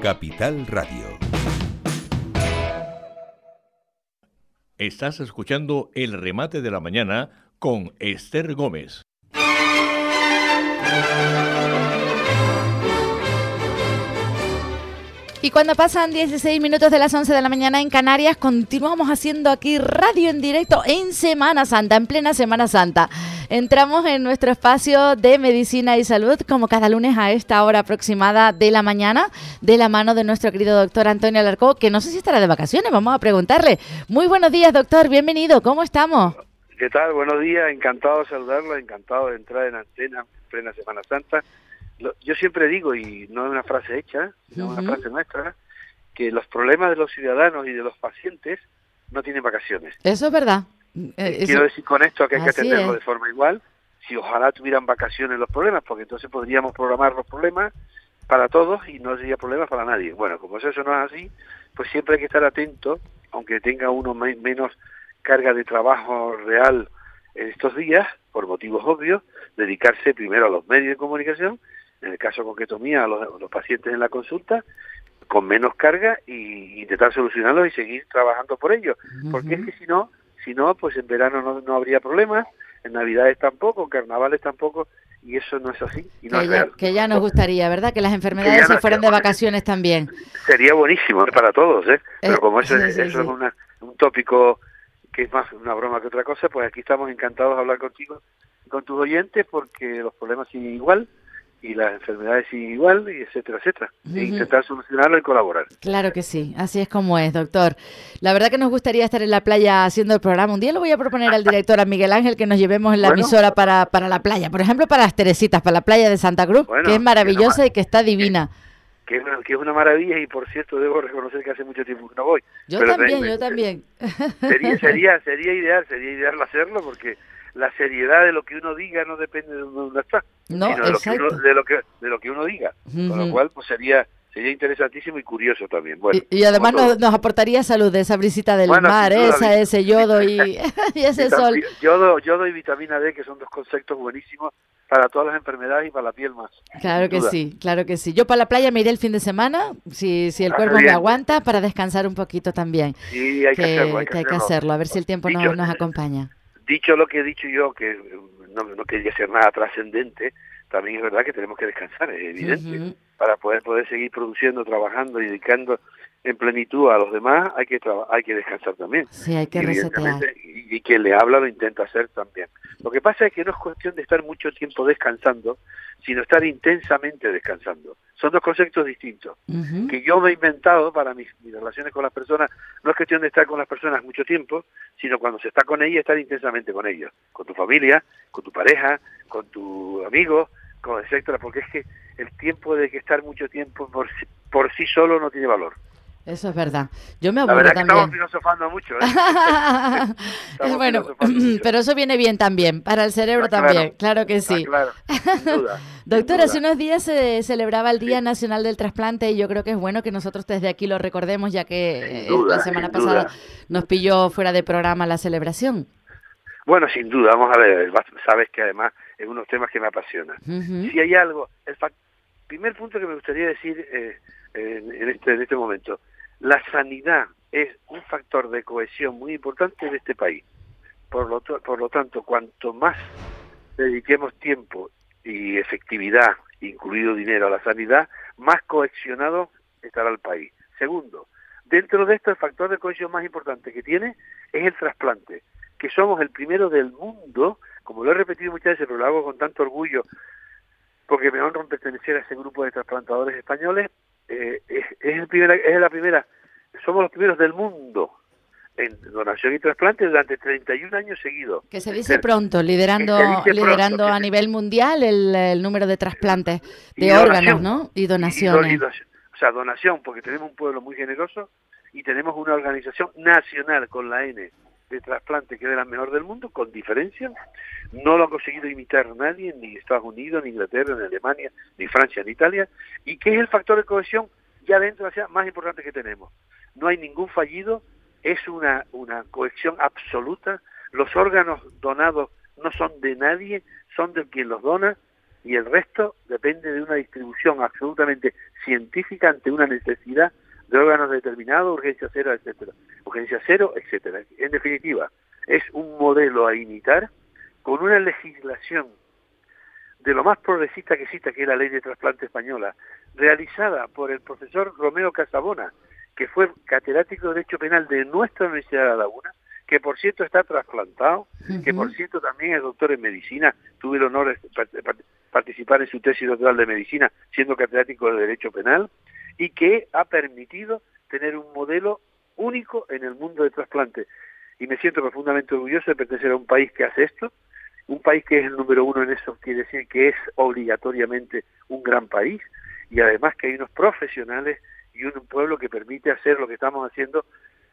Capital Radio. Estás escuchando el remate de la mañana con Esther Gómez. Y cuando pasan 16 minutos de las 11 de la mañana en Canarias, continuamos haciendo aquí radio en directo en Semana Santa, en plena Semana Santa. Entramos en nuestro espacio de medicina y salud, como cada lunes a esta hora aproximada de la mañana, de la mano de nuestro querido doctor Antonio Alarcó, que no sé si estará de vacaciones, vamos a preguntarle. Muy buenos días, doctor, bienvenido, ¿cómo estamos? ¿Qué tal? Buenos días, encantado de saludarlo, encantado de entrar en antena en plena Semana Santa yo siempre digo, y no es una frase hecha, sino una frase nuestra, que los problemas de los ciudadanos y de los pacientes no tienen vacaciones. Eso es verdad. Eh, quiero decir con esto que hay que atenderlo de forma igual. Si ojalá tuvieran vacaciones los problemas, porque entonces podríamos programar los problemas para todos y no sería problemas para nadie. Bueno, como eso no es así, pues siempre hay que estar atento, aunque tenga uno menos carga de trabajo real en estos días, por motivos obvios, dedicarse primero a los medios de comunicación en el caso concreto mía, a los, pacientes en la consulta, con menos carga y intentar solucionarlos y seguir trabajando por ellos. Porque es que si no, si no, pues en verano no, habría problemas, en Navidades tampoco, en Carnavales tampoco, y eso no es así. Y no que, ya, que, ya, nos gustaría, ¿verdad? Que las enfermedades se fueran de vacaciones también. Sería buenísimo para todos, ¿eh? Pero eh, como eso, eso es un tópico que es más una broma que otra cosa, pues aquí estamos encantados de hablar contigo, con tus oyentes, porque los problemas siguen igual y las enfermedades igual, y etcétera, etcétera. E intentar solucionarlo y colaborar. Claro que sí, así es como es, doctor. La verdad que nos gustaría estar en la playa haciendo el programa. Un día lo voy a proponer al director, a Miguel Ángel, que nos llevemos en la emisora para, para la playa. Por ejemplo, para las Teresitas, para la playa de Santa Cruz, que es maravillosa y que está divina. Que, es una, que es una maravilla y, por cierto, debo reconocer que hace mucho tiempo que no voy. Yo también, yo también. Sería, sería, sería ideal, sería ideal hacerlo porque la seriedad de lo que uno diga no depende de dónde está, no, sino de lo, que uno, de lo, que de lo que uno diga. Con lo cual, pues sería sería interesantísimo y curioso también. Bueno, y, además nos, aportaría salud esa brisita del mar, esa, ese yodo y, ese sol. Yodo, yodo y vitamina D, que son dos conceptos buenísimos para todas las enfermedades y para la piel más. Claro que sí, claro que sí. Yo para la playa me iré el fin de semana, si, si el ah, cuerpo me aguanta, para descansar un poquito también. Sí, hay que, hacerlo. Hay que, hacerlo. a ver si el tiempo nos, nos acompaña dicho lo que he dicho yo, que no, no quería ser nada trascendente, también es verdad que tenemos que descansar, es evidente. Para poder, poder seguir produciendo, trabajando y dedicando en plenitud a los demás, hay que hay que descansar también. Sí, hay que resetear. Y, y quien le habla lo intenta hacer también. Lo que pasa es que no es cuestión de estar mucho tiempo descansando, sino estar intensamente descansando. Son dos conceptos distintos, que yo me he inventado para mis, relaciones con las personas. No es cuestión de estar con las personas mucho tiempo, sino cuando se está con ellas, estar intensamente con ellos, con tu familia, con tu pareja, con tu amigo, con etcétera, porque es que el tiempo de que estar mucho tiempo por, por sí solo no tiene valor. Eso es verdad. Yo me aburro también. estamos filosofando mucho. ¿eh? bueno, pero eso viene bien también, para el cerebro también, claro, que sí. claro, Doctor, hace unos días se celebraba el Día Nacional del Trasplante y yo creo que es bueno que nosotros desde aquí lo recordemos, ya que eh, la semana pasada nos pilló fuera de programa la celebración. Bueno, sin duda, vamos a ver, sabes que además es uno de los temas que me apasiona. Si hay algo, el primer punto que me gustaría decir eh, en, este, en este momento, la sanidad es un factor de cohesión muy importante en este país. Por lo, por lo tanto, cuanto más dediquemos tiempo y efectividad, incluido dinero, a la sanidad, más cohesionado estará el país. Segundo, dentro de esto el factor de cohesión más importante que tiene es el trasplante, que somos el primero del mundo, como lo he repetido muchas veces, pero lo hago con tanto orgullo, porque me honro pertenecer a ese grupo de trasplantadores españoles, eh, es, es, es la primera, somos los primeros del mundo en donación y trasplante durante 31 años seguidos. Que se dice pronto, liderando liderando a nivel mundial el, número de trasplantes de órganos, ¿no? Y donaciones. o sea, donación, porque tenemos un pueblo muy generoso y tenemos una organización nacional con la N de trasplante que es la mejor del mundo, con diferencia. No lo ha conseguido imitar nadie, ni Estados Unidos, ni Inglaterra, ni Alemania, ni Francia, ni Italia, y que es el factor de cohesión ya dentro de la más importante que tenemos. No hay ningún fallido, es una, una cohesión absoluta, los órganos donados no son de nadie, son de quien los dona, y el resto depende de una distribución absolutamente científica ante una necesidad de órganos determinados, urgencia cero, etcétera, urgencia cero, etcétera. En definitiva, es un modelo a imitar con una legislación de lo más progresista que exista, que es la ley de trasplante española, realizada por el profesor Romeo Casabona, que fue catedrático de Derecho Penal de nuestra Universidad de La Laguna, que por cierto está trasplantado, que por cierto también es doctor en medicina, tuve el honor de participar en su tesis doctoral de medicina siendo catedrático de Derecho Penal, y que ha permitido tener un modelo único en el mundo de trasplante. Y me siento profundamente orgulloso de pertenecer a un país que hace esto, un país que es el número uno en eso quiere decir que es obligatoriamente un gran país y además que hay unos profesionales y un pueblo que permite hacer lo que estamos haciendo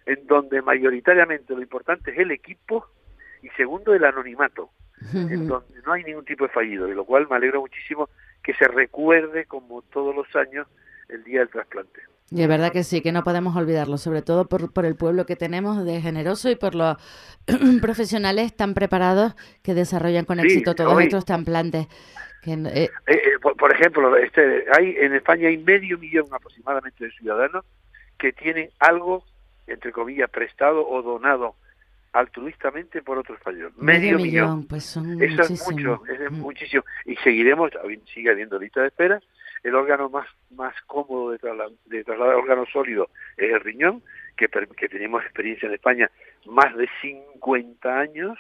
en donde mayoritariamente lo importante es el equipo y segundo el anonimato, en donde no hay ningún tipo de fallido, de lo cual me alegro muchísimo que se recuerde como todos los años el día del trasplante. Y es verdad que sí, que no podemos olvidarlo, sobre todo por, por el pueblo que tenemos de generoso y por los profesionales tan preparados que desarrollan con éxito todos estos trasplantes. Eh, eh, eh, por, ejemplo, este, hay en España hay medio millón aproximadamente de ciudadanos que tienen algo, entre comillas, prestado o donado altruistamente por otro español. Medio, millón. Pues son Eso es mucho, es mm. muchísimo. Y seguiremos, sigue habiendo lista de espera, el órgano más, más cómodo de, de trasladar órgano sólido es el riñón, que, que tenemos experiencia en España más de 50 años,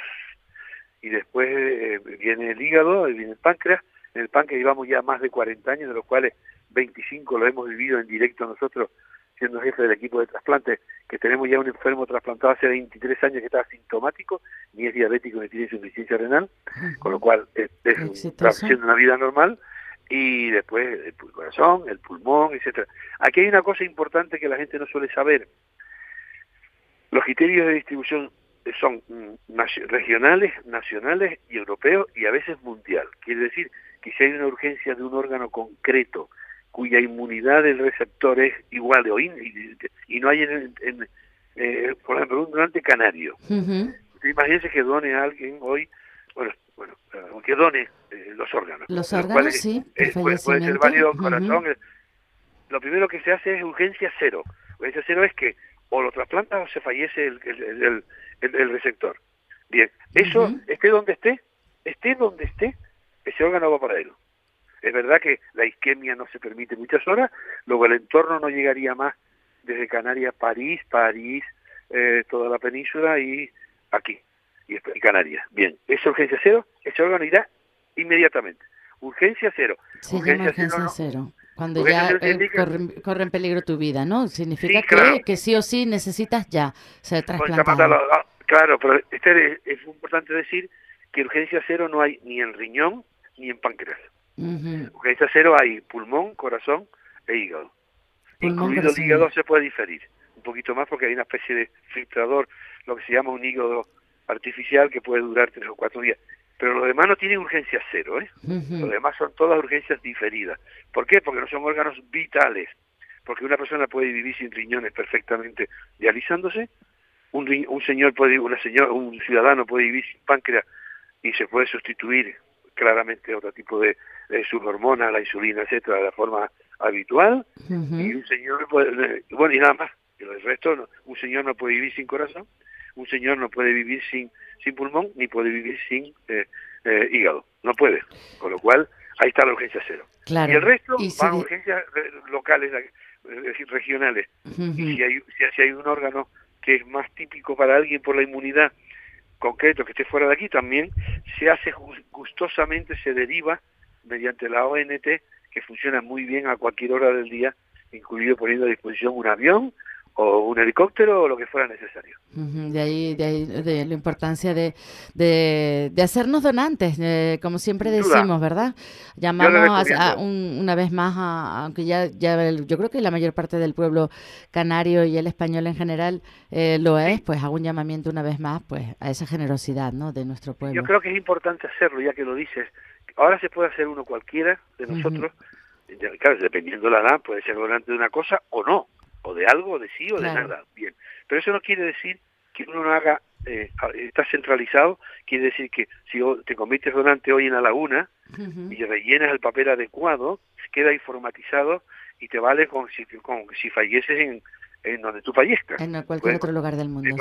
y después eh, viene el hígado, viene el páncreas, en el páncreas llevamos ya más de 40 años, de los cuales 25 lo hemos vivido en directo nosotros, siendo jefe del equipo de trasplante, que tenemos ya un enfermo trasplantado hace 23 años que está asintomático, ni es diabético ni tiene insuficiencia renal, con lo cual es, es una vida normal, y después el corazón, el pulmón, etcétera. Aquí hay una cosa importante que la gente no suele saber. Los criterios de distribución son regionales, nacionales y europeos y a veces mundial. Quiere decir que si hay una urgencia de un órgano concreto cuya inmunidad del receptor es igual o y, no hay en, eh, por ejemplo un donante canario. Imagínense que done a alguien hoy, bueno, bueno, que done eh, los órganos. Los órganos, sí. Eh, puede, ser válido corazón. Lo primero que se hace es urgencia cero. Urgencia cero es que o lo trasplanta o se fallece el, el, el, receptor. Bien, eso, esté donde esté, esté donde esté, ese órgano va para él. Es verdad que la isquemia no se permite muchas horas, luego el entorno no llegaría más desde Canarias, París, París, eh, toda la península y aquí y, Canarias. Bien, es urgencia cero, ese órgano irá inmediatamente. Urgencia cero. Se urgencia, urgencia cero. Cuando ya eh, corre, en peligro tu vida, ¿no? Significa que, que sí o sí necesitas ya ser trasplantado. Ah, claro, pero este es, importante decir que urgencia cero no hay ni en riñón ni en páncreas. Urgencia cero hay pulmón, corazón e hígado. Incluido el hígado se puede diferir un poquito más porque hay una especie de filtrador, lo que se llama un hígado artificial que puede durar tres o cuatro días. Pero los demás no tienen urgencia cero, ¿eh? Los demás son todas urgencias diferidas. ¿Por qué? Porque no son órganos vitales. Porque una persona puede vivir sin riñones perfectamente dializándose, un, un señor puede, una señora, un ciudadano puede vivir sin páncreas y se puede sustituir claramente a otro tipo de, de subhormona, la insulina, etcétera, de la forma habitual. Y un señor puede, bueno, y nada más. El resto, un señor no puede vivir sin corazón, un señor no puede vivir sin, sin pulmón ni puede vivir sin eh, eh, hígado. No puede. Con lo cual, ahí está la urgencia cero. Y el resto van a urgencias locales, es decir, regionales. Y si hay, si, hay un órgano que es más típico para alguien por la inmunidad concreto que esté fuera de aquí, también se hace gustosamente, se deriva mediante la ONT, que funciona muy bien a cualquier hora del día, incluido poniendo a disposición un avión o un helicóptero o lo que fuera necesario. de ahí, de ahí de la importancia de, de, hacernos donantes, eh, como siempre decimos, ¿verdad? Llamamos a, una vez más, a, aunque ya, ya yo creo que la mayor parte del pueblo canario y el español en general eh, lo es, pues hago un llamamiento una vez más pues a esa generosidad ¿no? de nuestro pueblo. Yo creo que es importante hacerlo, ya que lo dices. Ahora se puede hacer uno cualquiera de nosotros, claro, dependiendo de la edad, puede ser donante de una cosa o no o de algo, de sí o de nada. Bien. Pero eso no quiere decir que uno no haga eh, está centralizado, quiere decir que si te conviertes donante hoy en la laguna y rellenas el papel adecuado, queda informatizado y te vale con si, si falleces en, en donde tú fallezcas. En cualquier otro lugar del mundo.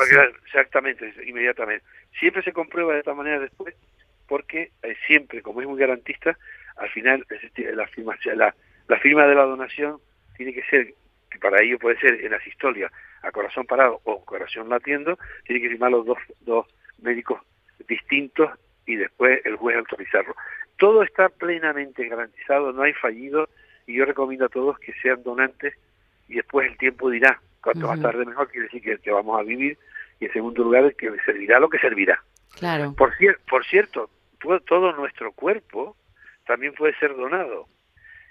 Exactamente, inmediatamente. Siempre se comprueba de esta manera después, porque eh, siempre, como es muy garantista, al final la firma, la, la firma de la donación tiene que ser, que para ello puede ser en las historias a corazón parado o corazón latiendo, tiene que firmar los dos, dos médicos distintos y después el juez autorizarlo. Todo está plenamente garantizado, no hay fallido y yo recomiendo a todos que sean donantes y después el tiempo dirá cuanto más tarde mejor quiere decir que, que, vamos a vivir y en segundo lugar que servirá lo que servirá. Claro. Por, por cierto, todo nuestro cuerpo también puede ser donado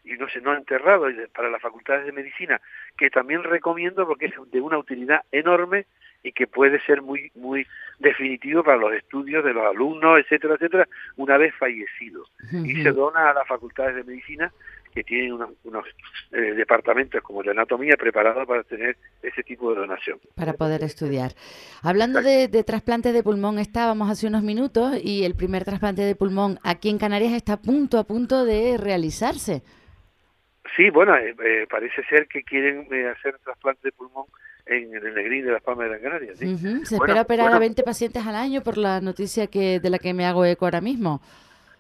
y no se no enterrado para las facultades de medicina que también recomiendo porque es de una utilidad enorme y que puede ser muy muy definitivo para los estudios de los alumnos etcétera etcétera una vez fallecidos y se dona a las facultades de medicina que tienen unos, eh, departamentos como de anatomía preparados para tener ese tipo de donación. Para poder estudiar. Hablando de, de trasplante de pulmón, estábamos hace unos minutos y el primer trasplante de pulmón aquí en Canarias está a punto, a punto de realizarse. Sí, bueno, eh, eh, parece ser que quieren hacer trasplante de pulmón en, el Negrín de las Palmas de Gran Canaria. Se espera operar a 20 pacientes al año por la noticia que de la que me hago eco ahora mismo.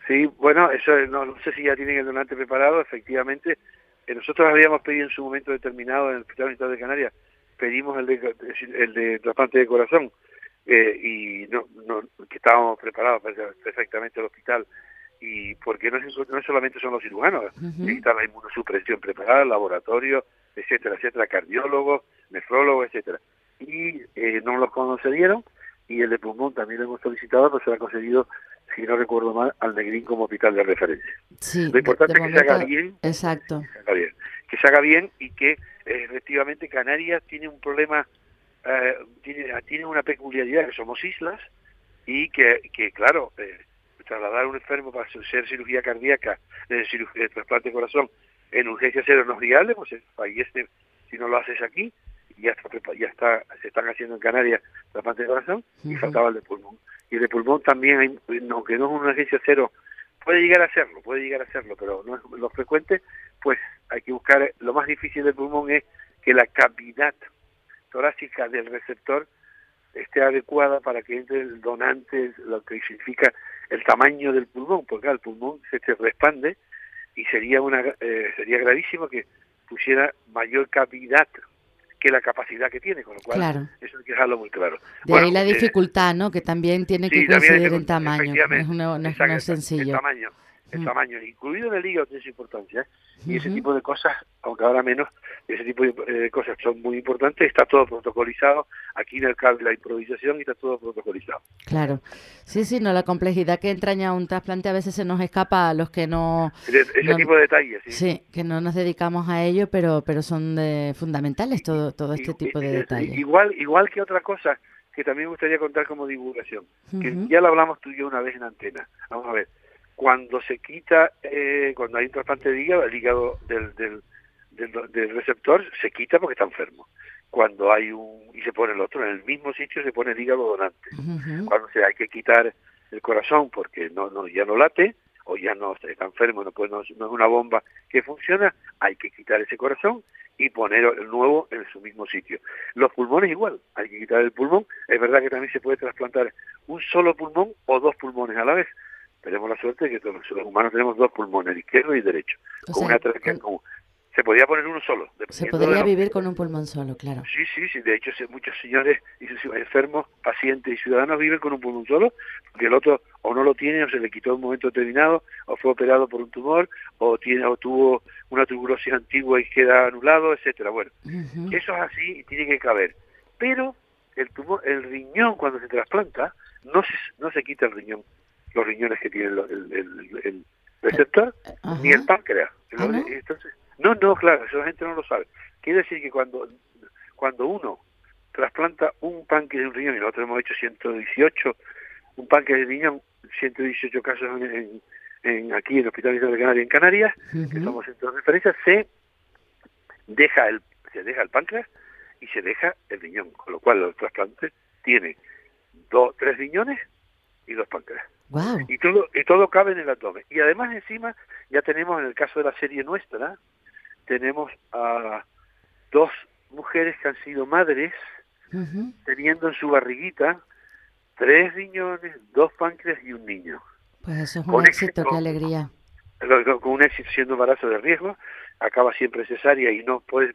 Sí, bueno, eso no, sé si ya tienen el donante preparado, efectivamente. Eh, nosotros habíamos pedido en su momento determinado en el Hospital Militar de Canarias, pedimos el de, el de trasplante de corazón eh, y no, no, que estábamos preparados perfectamente el hospital y porque no, no solamente son los cirujanos, necesitan la inmunosupresión preparada, laboratorio, etcétera, etcétera, cardiólogos, nefrólogos, etcétera. Y eh, no los concedieron y el de pulmón también lo hemos solicitado, pero se ha concedido si no recuerdo mal, al Negrín como hospital de referencia. lo importante es que se haga bien. Exacto. Que se haga bien, que se haga bien y que eh, efectivamente Canarias tiene un problema, eh, tiene, tiene una peculiaridad, que somos islas y que, que claro, eh, trasladar a un enfermo para hacer cirugía cardíaca, eh, cirugía, trasplante de corazón en urgencia cero no es viable, pues fallece si no lo haces aquí, ya está, ya está, se están haciendo en Canarias trasplante de corazón y faltaba el de pulmón. Y de pulmón también, hay, aunque no es una urgencia cero, puede llegar a serlo, puede llegar a serlo, pero no es lo frecuente, pues hay que buscar, lo más difícil del pulmón es que la cavidad torácica del receptor esté adecuada para que entre el donante, lo que significa el tamaño del pulmón, porque el pulmón se te respande y sería una eh, sería gravísimo que pusiera mayor cavidad que la capacidad que tiene, con lo cual eso hay que dejarlo muy claro. De ahí la eh, dificultad, ¿no? Que también tiene que coincidir en tamaño, es no, es, sencillo. El tamaño, el mm. tamaño, incluido en el hígado tiene su importancia, ¿eh? y ese tipo de cosas, aunque ahora menos, ese tipo de cosas son muy importantes, está todo protocolizado, aquí en el cable la improvisación y está todo protocolizado. Claro, sí, sí, no, la complejidad que entraña un trasplante a veces se nos escapa a los que no... Ese, tipo de detalles, sí. Sí, que no nos dedicamos a ello, pero pero son de, fundamentales todo, todo este tipo de detalles. Igual, igual que otra cosa que también me gustaría contar como divulgación, que ya lo hablamos tú y yo una vez en antena. Vamos a ver, cuando se quita, eh, cuando hay un trasplante de hígado, el hígado del, del, del, receptor se quita porque está enfermo. Cuando hay un, y se pone el otro, en el mismo sitio se pone el hígado donante. Cuando se hay que quitar el corazón porque no, no ya no late, o ya no está enfermo, no, puede, no, es una bomba que funciona, hay que quitar ese corazón y poner el nuevo en su mismo sitio. Los pulmones igual, hay que quitar el pulmón. Es verdad que también se puede trasplantar un solo pulmón o dos pulmones a la vez, tenemos la suerte de que todos los humanos tenemos dos pulmones, izquierdo y derecho, con una Se podría poner uno solo. Se podría vivir con un pulmón solo, claro. Sí, sí, sí. De hecho, muchos señores y enfermos, pacientes y ciudadanos viven con un pulmón solo, porque el otro o no lo tiene o se le quitó en un momento determinado, o fue operado por un tumor, o tiene o tuvo una tuberosis antigua y queda anulado, etcétera. Bueno, eso es así y tiene que caber. Pero el tumor, el riñón cuando se trasplanta, no se, no se quita el riñón los riñones que tiene el, receptor, ni el páncreas. ¿Ah, no? Entonces, no, no, claro, eso la gente no lo sabe. Quiere decir que cuando, cuando uno trasplanta un páncreas de un riñón, y nosotros hemos hecho 118, un páncreas de riñón, 118 casos en, en, aquí en el Hospital de Canarias, en Canarias, que somos centros de referencia, se deja el se deja el páncreas y se deja el riñón, con lo cual el trasplante tiene dos, tres riñones y dos páncreas. Wow. Y todo, y todo cabe en el abdomen. Y además encima ya tenemos en el caso de la serie nuestra, tenemos a dos mujeres que han sido madres teniendo en su barriguita tres riñones, dos páncreas y un niño. Pues eso es un éxito, qué alegría. Con un éxito siendo embarazo de riesgo, acaba siempre cesárea y no puede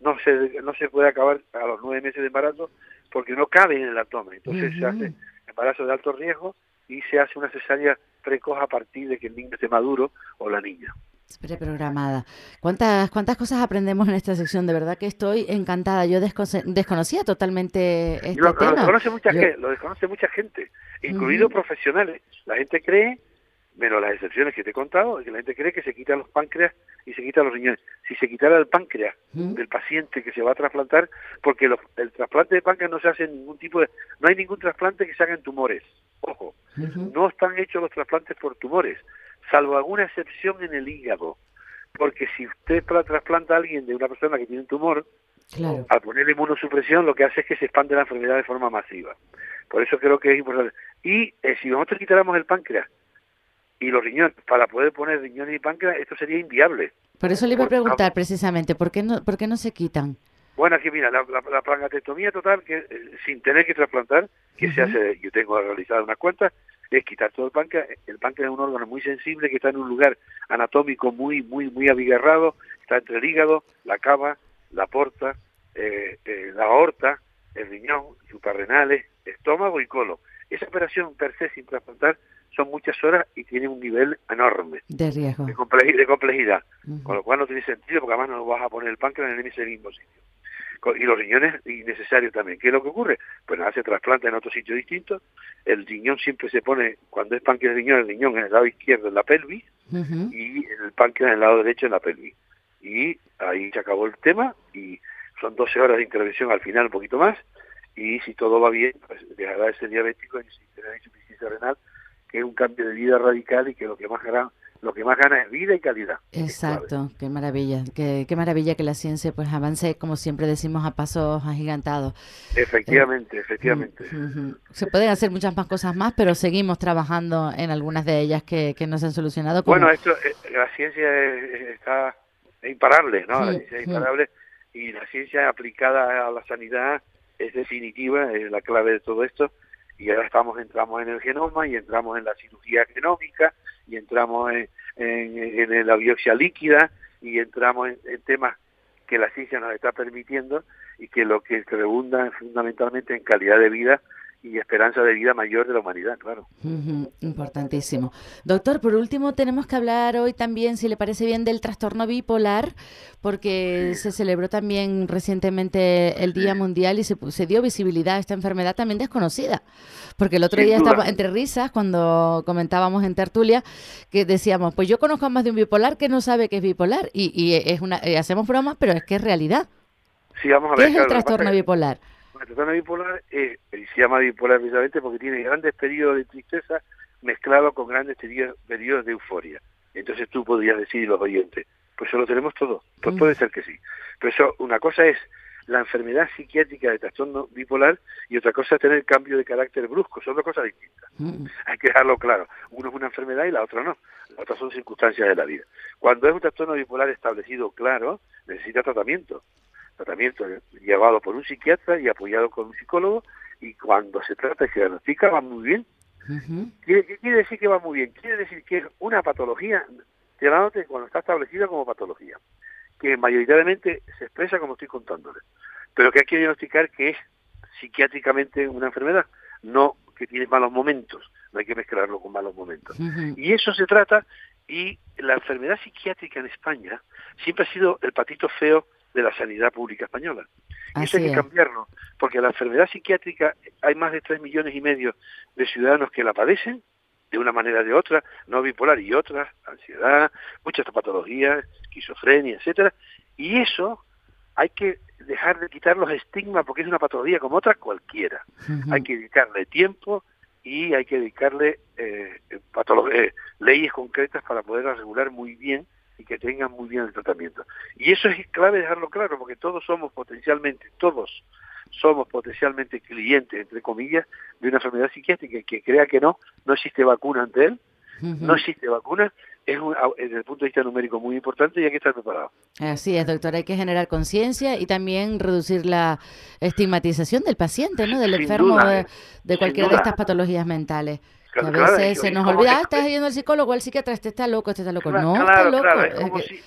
no se no se puede acabar a los nueve meses de embarazo porque no cabe en el abdomen. Entonces se hace embarazo de alto riesgo y se hace una cesárea precoz a partir de que el niño esté maduro o la niña. Preprogramada. ¿Cuántas, ¿Cuántas cosas aprendemos en esta sección? De verdad que estoy encantada. Yo desconocía totalmente este lo, tema. Lo desconoce mucha, gente, lo desconoce mucha gente, incluidos profesionales. La gente cree, menos las excepciones que te he contado, que la gente cree que se quitan los páncreas y se quitan los riñones. Si se quitara el páncreas del paciente que se va a trasplantar, porque el trasplante de páncreas no se hace ningún tipo de... No hay ningún trasplante que se haga en tumores. Ojo, no están hechos los trasplantes por tumores salvo alguna excepción en el hígado. Porque si usted trasplanta a alguien de una persona que tiene un tumor, al ponerle inmunosupresión lo que hace es que se expande la enfermedad de forma masiva. Por eso creo que es importante. Y eh, si nosotros quitáramos el páncreas y los riñones para poder poner riñones y páncreas, esto sería inviable. Por eso le iba a preguntar precisamente, ¿por qué no, por qué no se quitan? Bueno, aquí mira, la, la, total, que eh, sin tener que trasplantar, que se hace, yo tengo realizado unas cuentas, es quitar todo el páncreas. El páncreas es un órgano muy sensible que está en un lugar anatómico muy, muy, muy abigarrado, está entre el hígado, la cava, la porta, eh, eh, la aorta, el riñón, suprarrenales, estómago y colon. Esa operación per se sin trasplantar son muchas horas y tiene un nivel enorme de riesgo, de, complejidad, con lo cual no tiene sentido porque además no vas a poner el páncreas en ese mismo sitio y los riñones innecesarios también. ¿Qué es lo que ocurre? Pues nada, se trasplanta en otro sitio distinto. El riñón siempre se pone, cuando es páncreas de riñón, el riñón en el lado izquierdo en la pelvis y el páncreas en el lado derecho en la pelvis. Y ahí se acabó el tema y son 12 horas de intervención al final, un poquito más. Y si todo va bien, pues dejará ese diabético y tener insuficiencia renal, que es un cambio de vida radical y que lo que más hará lo que más gana es vida y calidad. Exacto, qué maravilla, qué, qué, maravilla que la ciencia pues avance, como siempre decimos, a pasos agigantados. Efectivamente, efectivamente. Se pueden hacer muchas más cosas más, pero seguimos trabajando en algunas de ellas que, que no se han solucionado. Bueno, esto, eh, la ciencia está imparable, ¿no? La ciencia es imparable y la ciencia aplicada a la sanidad es definitiva, es la clave de todo esto y ahora estamos entramos en el genoma y entramos en la cirugía genómica y entramos en, en, la biopsia líquida y entramos en, temas que la ciencia nos está permitiendo y que lo que redunda fundamentalmente en calidad de vida y esperanza de vida mayor de la humanidad, claro. importantísimo. Doctor, por último tenemos que hablar hoy también, si le parece bien, del trastorno bipolar, porque se celebró también recientemente el Día Mundial y se, se, dio visibilidad a esta enfermedad también desconocida. Porque el otro día estaba entre risas cuando comentábamos en tertulia que decíamos, pues yo conozco más de un bipolar que no sabe que es bipolar y, y es una, y hacemos bromas, pero es que es realidad. Sí, vamos a ver, ¿Qué es el trastorno bipolar? El trastorno bipolar es, se llama bipolar precisamente porque tiene grandes periodos de tristeza mezclados con grandes periodos de euforia. Entonces tú podrías decir, los oyentes, pues eso lo tenemos todo. Pues mm. puede ser que sí. Pero eso, una cosa es la enfermedad psiquiátrica de trastorno bipolar y otra cosa es tener cambio de carácter brusco. Son dos cosas distintas. Mm. Hay que dejarlo claro. Uno es una enfermedad y la otra no. La otra son circunstancias de la vida. Cuando es un trastorno bipolar establecido claro, necesita tratamiento tratamiento llevado por un psiquiatra y apoyado con un psicólogo y cuando se trata y se diagnostica va muy bien. ¿Qué, quiere decir que va muy bien? Quiere decir que es una patología, llamándote cuando está establecida como patología, que mayoritariamente se expresa como estoy contándole, pero que hay que diagnosticar que es psiquiátricamente una enfermedad, no que tiene malos momentos, no hay que mezclarlo con malos momentos. Y eso se trata, y la enfermedad psiquiátrica en España siempre ha sido el patito feo de la sanidad pública española. Y eso hay que cambiarlo, porque la enfermedad psiquiátrica hay más de tres millones y medio de ciudadanos que la padecen de una manera o de otra, no bipolar y otras, ansiedad, muchas patologías, esquizofrenia, etcétera, y eso hay que dejar de quitar los estigmas porque es una patología como otra cualquiera. Hay que dedicarle tiempo y hay que dedicarle eh, eh, leyes concretas para poderla regular muy bien y que tengan muy bien el tratamiento. Y eso es clave dejarlo claro, porque todos somos potencialmente, todos somos potencialmente clientes, entre comillas, de una enfermedad psiquiátrica que crea que no, no existe vacuna ante él, no existe vacuna, es desde el punto de vista numérico muy importante y hay que estar preparado. Así es, doctor, hay que generar conciencia y también reducir la estigmatización del paciente, ¿no? Del enfermo de, de cualquiera de estas patologías mentales a veces se nos olvida, ah, estás yendo al psicólogo, al psiquiatra, este está loco, este está loco. No, está loco. Es como si,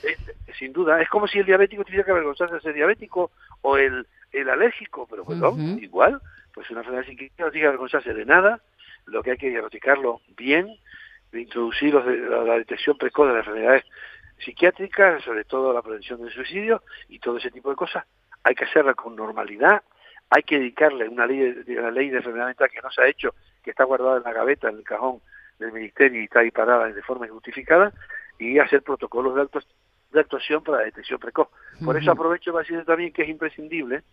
sin duda, es como si el diabético tuviera que avergonzarse de ser diabético o el, el alérgico, pero bueno, igual, pues una enfermedad psiquiátrica no tiene que avergonzarse de nada, lo que hay que diagnosticarlo bien, introducir la detección precoz de las enfermedades psiquiátricas, sobre todo la prevención del suicidio y todo ese tipo de cosas, hay que hacerla con normalidad, hay que dedicarle una ley de, una ley de enfermedad mental que no se ha hecho que está guardada en la gaveta, en el cajón del ministerio y está ahí parada de forma injustificada, y hacer protocolos de, actuación para la detección precoz. Por eso aprovecho para decir también que es imprescindible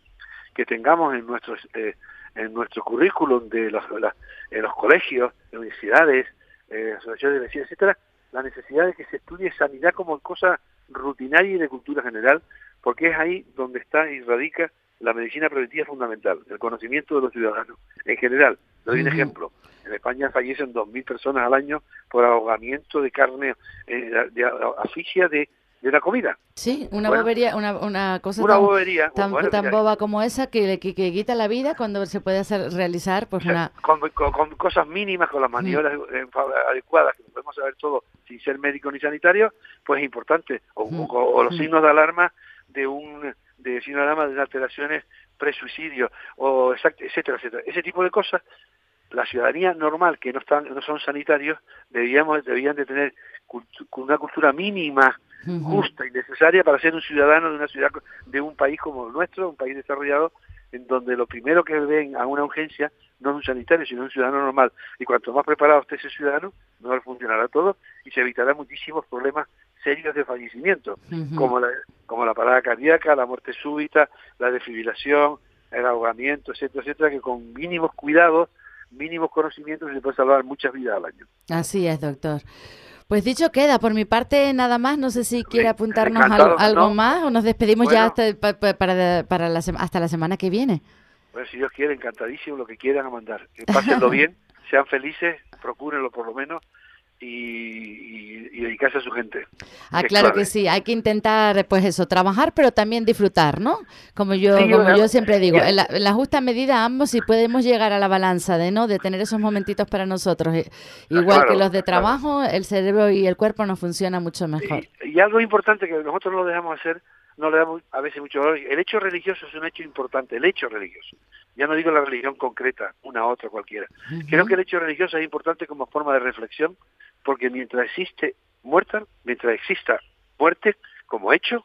que tengamos en nuestros eh, en nuestro currículum de los, en los colegios, universidades, eh, asociaciones de vecinos, etcétera, la necesidad de que se estudie sanidad como cosa rutinaria y de cultura general, porque es ahí donde está y radica la medicina preventiva fundamental, el conocimiento de los ciudadanos en general. Le doy un ejemplo. En España fallecen 2.000 personas al año por ahogamiento de carne, eh, de, asfixia de, de la comida. Sí, una bobería, una, una cosa una tan, bobería, tan, boba como esa que, que, quita la vida cuando se puede hacer realizar pues una... Con, cosas mínimas, con las maniobras eh, adecuadas, que podemos saber todo sin ser médico ni sanitario, pues es importante. O, o los signos de alarma de un de alarma de alteraciones presuicidio o etcétera, etcétera. Ese tipo de cosas, la ciudadanía normal que no están no son sanitarios debíamos debían de tener una cultura mínima justa y necesaria para ser un ciudadano de una ciudad de un país como el nuestro, un país desarrollado en donde lo primero que ven a una urgencia no es un sanitario, sino un ciudadano normal. Y cuanto más preparado esté ese ciudadano, mejor funcionará todo y se evitará muchísimos problemas serios de fallecimiento, como, la, como la parada cardíaca, la muerte súbita, la defibrilación, el ahogamiento, etcétera, etcétera, que con mínimos cuidados, mínimos conocimientos se puede salvar muchas vidas al año. Así es, doctor. Pues dicho queda, por mi parte nada más, no sé si quiere apuntarnos algo, más o nos despedimos ya hasta, para, para la, hasta la semana que viene. Bueno, si Dios quiere, encantadísimo lo que quieran a mandar. Pásenlo bien, sean felices, procúrenlo por lo menos y, dedicarse a su gente. Ah, claro que sí, hay que intentar, pues eso, trabajar, pero también disfrutar, ¿no? Como yo, como yo siempre digo, en la, justa medida ambos, si podemos llegar a la balanza de, ¿no? De tener esos momentitos para nosotros, eh, ah, igual que los de trabajo, el cerebro y el cuerpo nos funciona mucho mejor. Y, algo importante que nosotros no lo dejamos hacer, no le damos a veces mucho valor, el hecho religioso es un hecho importante, el hecho religioso. Ya no digo la religión concreta, una otra cualquiera. Creo que el hecho religioso es importante como forma de reflexión, porque mientras existe muerta, mientras exista muerte como hecho,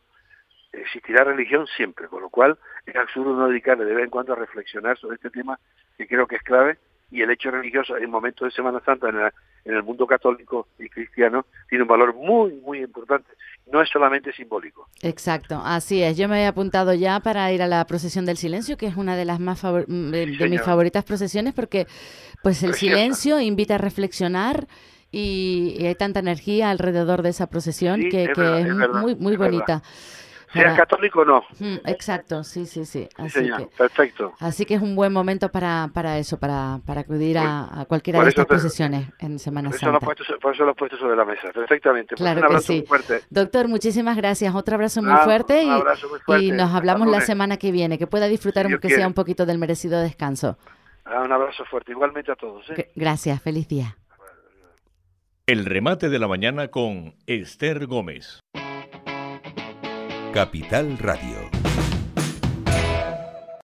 existirá religión siempre, con lo cual es absurdo no dedicarle de vez en cuando a reflexionar sobre este tema que creo que es clave y el hecho religioso en momentos de Semana Santa en, en, el mundo católico y cristiano tiene un valor muy, muy importante. No es solamente simbólico. Exacto, así es. Yo me había apuntado ya para ir a la procesión del silencio, que es una de las más de, mis favoritas procesiones, porque pues el silencio invita a reflexionar y, hay tanta energía alrededor de esa procesión que, es, muy, muy bonita. Sea católico o no. exacto, sí, sí, sí. Así que, perfecto. Así que es un buen momento para, para eso, para, para acudir a, cualquiera de estas procesiones en Semana Santa. por eso lo he puesto sobre la mesa, perfectamente. Pues claro un abrazo muy fuerte. Doctor, muchísimas gracias. Otro abrazo muy, fuerte, y, nos hablamos la semana que viene. Que pueda disfrutar, aunque sea un poquito del merecido descanso. Ah, un abrazo fuerte, igualmente a todos. ¿eh? Gracias, feliz día. El remate de la mañana con Esther Gómez. Capital Radio.